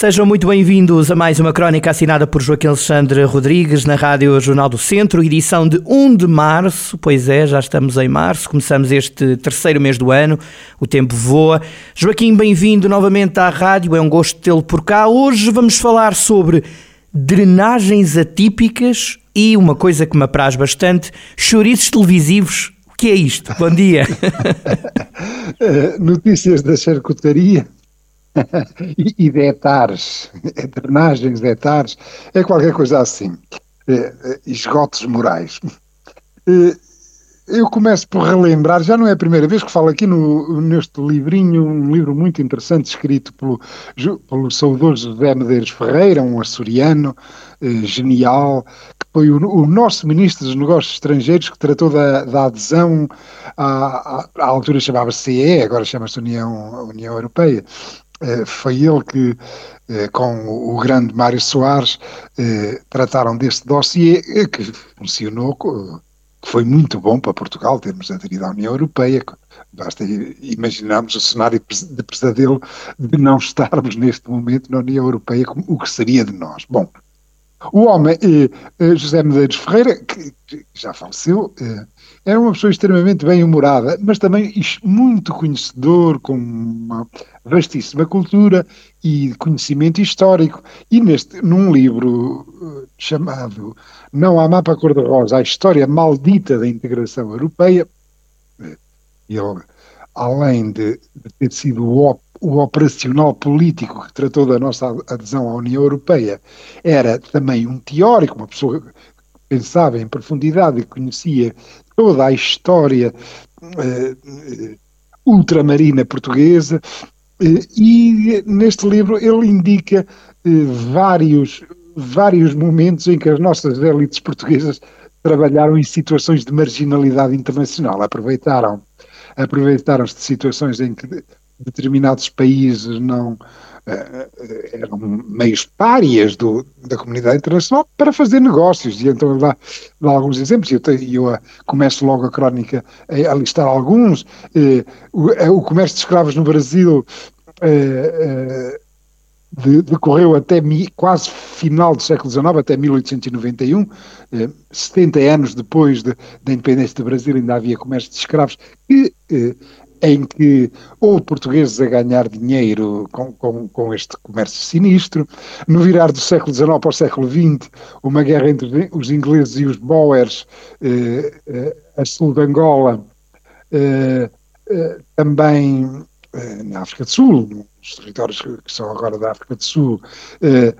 Sejam muito bem-vindos a mais uma crónica assinada por Joaquim Alexandre Rodrigues na Rádio Jornal do Centro, edição de 1 de março. Pois é, já estamos em março, começamos este terceiro mês do ano, o tempo voa. Joaquim, bem-vindo novamente à rádio, é um gosto tê-lo por cá. Hoje vamos falar sobre drenagens atípicas e uma coisa que me apraz bastante, chouriços televisivos. O que é isto? Bom dia. Eh, notícias da charcutaria e, de hectares, drenagens de é qualquer coisa assim. É, é, esgotos morais. É, eu começo por relembrar, já não é a primeira vez que falo aqui no, neste livrinho, um livro muito interessante escrito pelo, pelo saudoso José Medeiros Ferreira, um açoriano genial, que foi o, o, nosso ministro dos Negócios Estrangeiros que tratou da, da adesão à, à, à altura chamava-se CE, agora chama-se União, União Europeia, foi ele que, eh, com o grande Mário Soares, eh, trataram deste dossiê que funcionou, que foi muito bom para Portugal termos aderido à União Europeia. Basta imaginarmos o cenário de pesadelo de não estarmos neste momento na União Europeia, o que seria de nós. Bom, o homem, José Medeiros Ferreira, que já faleceu, era uma pessoa extremamente bem-humorada, mas também muito conhecedor, com uma vastíssima cultura e conhecimento histórico. E neste, num livro uh, chamado Não há mapa cor-de-rosa, a história maldita da integração europeia, eh, ele, além de, ter sido o, o operacional político que tratou da nossa adesão à União Europeia, era também um teórico, uma pessoa pensava em profundidade e conhecia toda a história uh, ultramarina portuguesa, uh, e neste livro ele indica uh, vários, vários momentos em que as nossas elites portuguesas trabalharam em situações de marginalidade internacional, aproveitaram aproveitaram-se de situações em que determinados países não eram meios párias do, da comunidade internacional para fazer negócios. E então dá, dá alguns exemplos, e eu, eu, começo logo a crónica a, a listar alguns. O, o, comércio de escravos no Brasil. De, decorreu até mi, quase final do século XIX, até 1891, eh, 70 anos depois de, da independência do Brasil, ainda havia comércio de escravos, que eh, em que houve portugueses a ganhar dinheiro com, com, com, este comércio sinistro. No virar do século XIX para o século XX, uma guerra entre os ingleses e os Boers eh, eh, a sul de Angola, eh, eh também eh, na África do Sul, nos territórios que são agora da África do Sul, eh,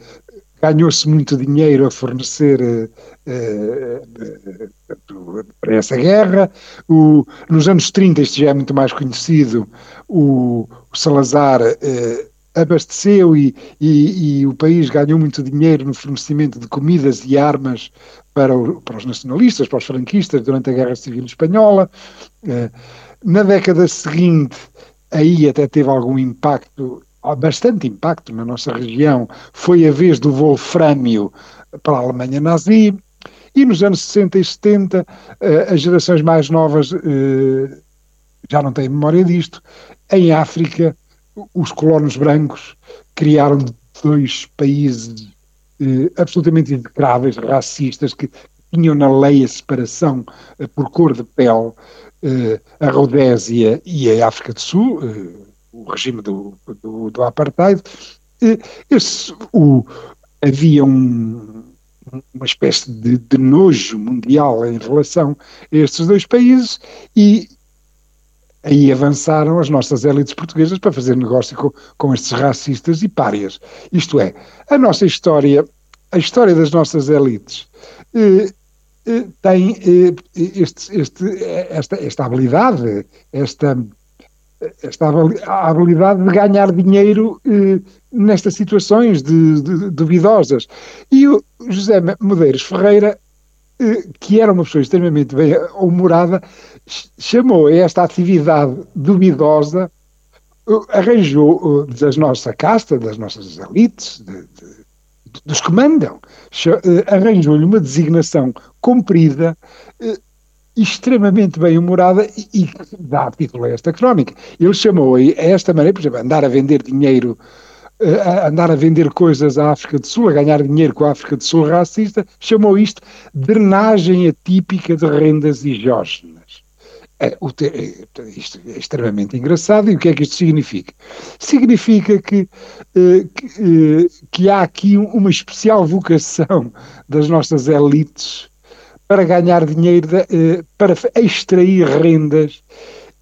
ganhou-se muito dinheiro a fornecer uh, uh, para essa guerra. O, nos anos 30, isto já é muito mais conhecido, o, o Salazar uh, abasteceu e, e, e, o país ganhou muito dinheiro no fornecimento de comidas e armas para, o, para os nacionalistas, para os franquistas, durante a Guerra Civil Espanhola. na década seguinte, aí até teve algum impacto bastante impacto na nossa região foi a vez do wolframio para a Alemanha nazi, e nos anos 60 e 70 eh, as gerações mais novas eh, já não têm memória disto. Em África, os colonos brancos criaram dois países eh, absolutamente execráveis, racistas, que tinham na lei a separação por cor de pele, a Rodésia e a África do Sul, o regime do, do, do apartheid, esse, o, havia um, uma espécie de, de, nojo mundial em relação a estes dois países e aí avançaram as nossas élites portuguesas para fazer negócio com, com estes racistas e párias. Isto é, a nossa história, a história das nossas élites eh, eh, tem eh, este, este, esta, esta habilidade, esta esta habilidade de ganhar dinheiro eh, nestas situações de, de, duvidosas. E o José Medeiros Ferreira que era uma pessoa extremamente bem humorada, chamou a esta atividade duvidosa, arranjou das nossa casta, das nossas elites, de, de, dos que mandam, arranjou-lhe uma designação comprida, extremamente bem humorada e, que dá título a esta crónica. Ele chamou a esta maneira, por exemplo, andar a vender dinheiro a andar a vender coisas à África do Sul, a ganhar dinheiro com a África do Sul racista, chamou isto drenagem atípica de rendas exógenas. É, é, isto é extremamente engraçado. E o que é que isto significa? Significa que, eh, que, eh, que há aqui uma especial vocação das nossas elites para ganhar dinheiro, eh, para extrair rendas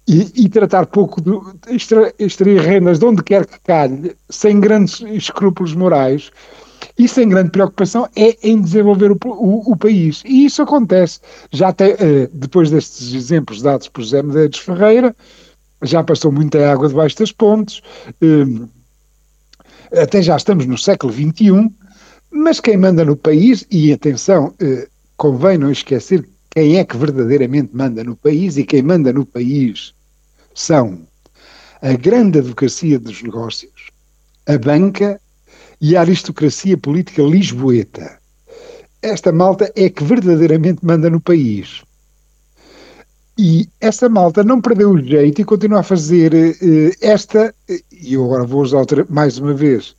e, e, tratar pouco de extra, extrair rendas de onde quer que calhe, sem grandes escrúpulos morais e sem grande preocupação, é em desenvolver o, o, o país. E isso acontece. Já até, uh, depois destes exemplos dados por José Medeiros Ferreira, já passou muita água debaixo das pontes, uh, até já estamos no século XXI, mas quem manda no país, e atenção, convém não esquecer quem é que verdadeiramente manda no país, e quem manda no país são a grande advocacia dos negócios, a banca e a aristocracia política lisboeta. Esta malta é que verdadeiramente manda no país. E essa malta não perdeu o jeito e continua a fazer uh, esta, e eu agora vou usar outra, mais uma vez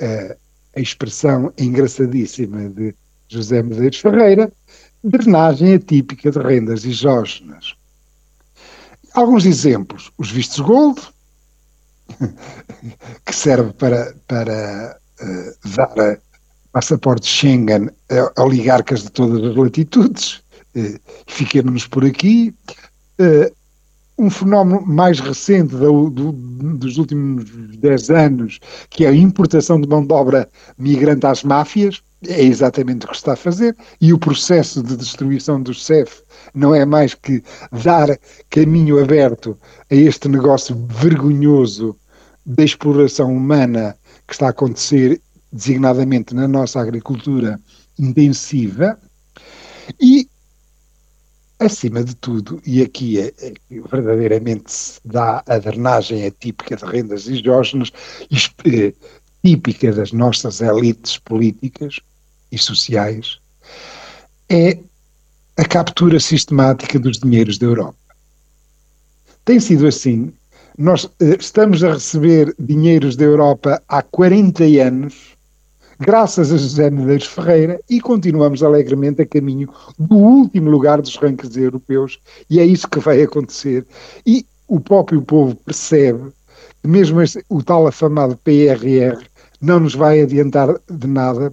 uh, a expressão engraçadíssima de José Medeiros Ferreira, drenagem atípica de rendas exógenas. Alguns exemplos. Os vistos gold, que serve para, para uh, dar passaportes Schengen a oligarcas de todas as latitudes. Uh, Fiquemos por aqui. Uh, um fenómeno mais recente do, do, dos últimos 10 anos, que é a importação de mão de obra migrante às máfias, é exatamente o que está a fazer, e o processo de destruição do CEF não é mais que dar caminho aberto a este negócio vergonhoso da exploração humana que está a acontecer designadamente na nossa agricultura intensiva. E acima de tudo, e aqui é, é verdadeiramente se dá a drenagem atípica de rendas exógenas, típica das nossas elites políticas e sociais, é a captura sistemática dos dinheiros da Europa. Tem sido assim. Nós eh, estamos a receber dinheiros da Europa há 40 anos, graças a José Medeiros Ferreira, e continuamos alegremente a caminho do último lugar dos rankings europeus, e é isso que vai acontecer. E o próprio povo percebe que mesmo o tal afamado PRR não nos vai adiantar de nada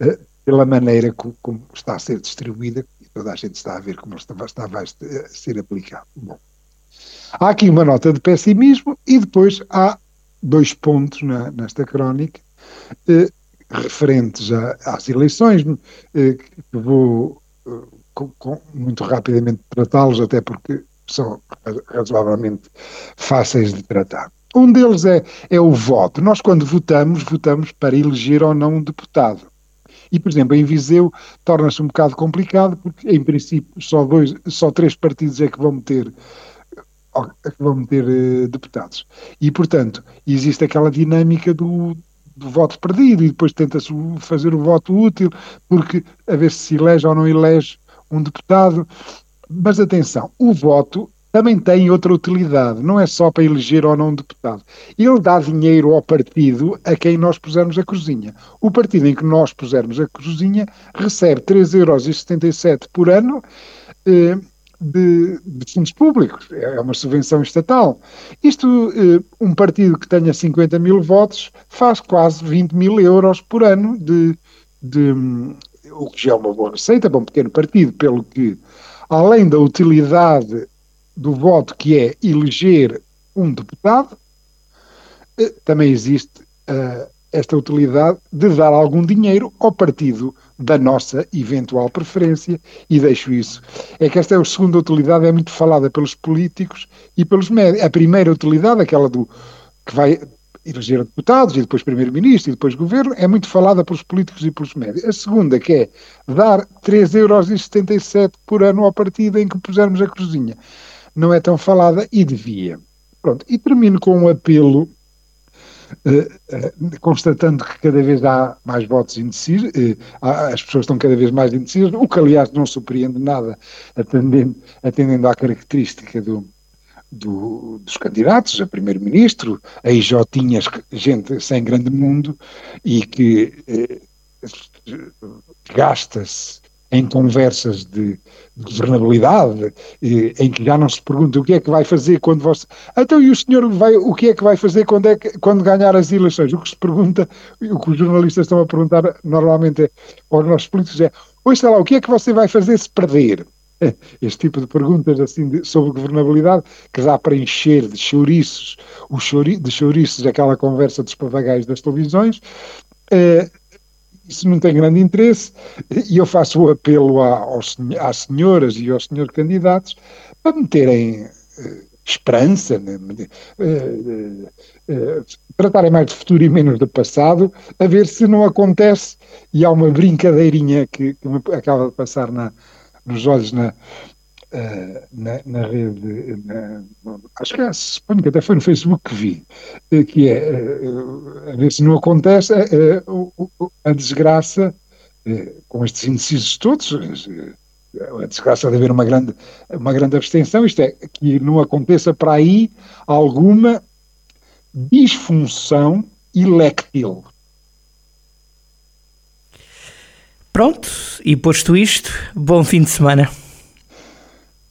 uh, pela maneira como, como está a ser distribuída, toda a gente está a ver como está, está a ser aplicado. Bom, há aqui uma nota de pessimismo e depois há dois pontos na, nesta crónica eh, referentes a, às eleições, eh, que vou eh, com, com, muito rapidamente tratá-los, até porque são razoavelmente fáceis de tratar. Um deles é, é o voto. Nós, quando votamos, votamos para eleger ou não um deputado. E, por exemplo, em Viseu torna-se um bocado complicado, porque, em princípio, só, dois, só três partidos é que vão meter é que vão meter uh, deputados. E, portanto, existe aquela dinâmica do, do voto perdido e depois tenta-se fazer o voto útil, porque a ver se se elege ou não elege um deputado. Mas atenção, o voto também tem outra utilidade, não é só para eleger ou não um deputado. Ele dá dinheiro ao partido a quem nós pusermos a cozinha. O partido em que nós pusermos a cozinha recebe 3,77€ por ano eh, de, de, fundos públicos, é, uma subvenção estatal. Isto, eh, um partido que tenha 50 mil votos faz quase 20 mil euros por ano de, de o que já é uma boa receita para um pequeno partido, pelo que, além da utilidade do voto, que é eleger um deputado, eh, também existe uh, esta utilidade de dar algum dinheiro ao partido da nossa eventual preferência, e deixo isso. É que esta é a segunda utilidade, é muito falada pelos políticos e pelos médicos. A primeira utilidade, aquela do que vai eleger deputados e depois primeiro-ministro e depois governo, é muito falada pelos políticos e pelos médios. A segunda, que é dar 3,77€ por ano ao partido em que pusermos a cruzinha, não é tão falada e devia. Pronto, e termino com um apelo Uh, uh, constatando que cada vez há mais votos indecisos, uh, as pessoas estão cada vez mais indecisas, o que aliás não surpreende nada, atendendo, atendendo à característica do, do, dos candidatos a primeiro-ministro, aí já tinhas gente sem grande mundo e que gasta-se em conversas de, governabilidade, em que já não se pergunta o que é que vai fazer quando você. Então, e o senhor vai, o que é que vai fazer quando, é que, quando ganhar as eleições? O que se pergunta, o que os jornalistas estão a perguntar normalmente é, aos nossos políticos é: ouça lá, o que é que você vai fazer se perder? Este tipo de perguntas assim de, sobre governabilidade que dá para encher de chouriços, o chouri, de chouriços aquela conversa dos papagaios das televisões. Eh, isso não tem grande interesse e eu faço o apelo aos, às senhoras e aos senhores candidatos para meterem uh, esperança, né? uh, uh, tratarem mais de futuro e menos do passado, a ver se não acontece e há uma brincadeirinha que, que me acaba de passar na, nos olhos na, Uh, na, na, rede, na, acho que é, suponho que até foi no Facebook que vi, uh, que é, uh, a ver se não acontece a desgraça com estes indecisos todos, a desgraça de haver uma grande, uma grande abstenção, isto é, que não aconteça para aí alguma disfunção electil. Pronto, e posto isto, bom fim de semana.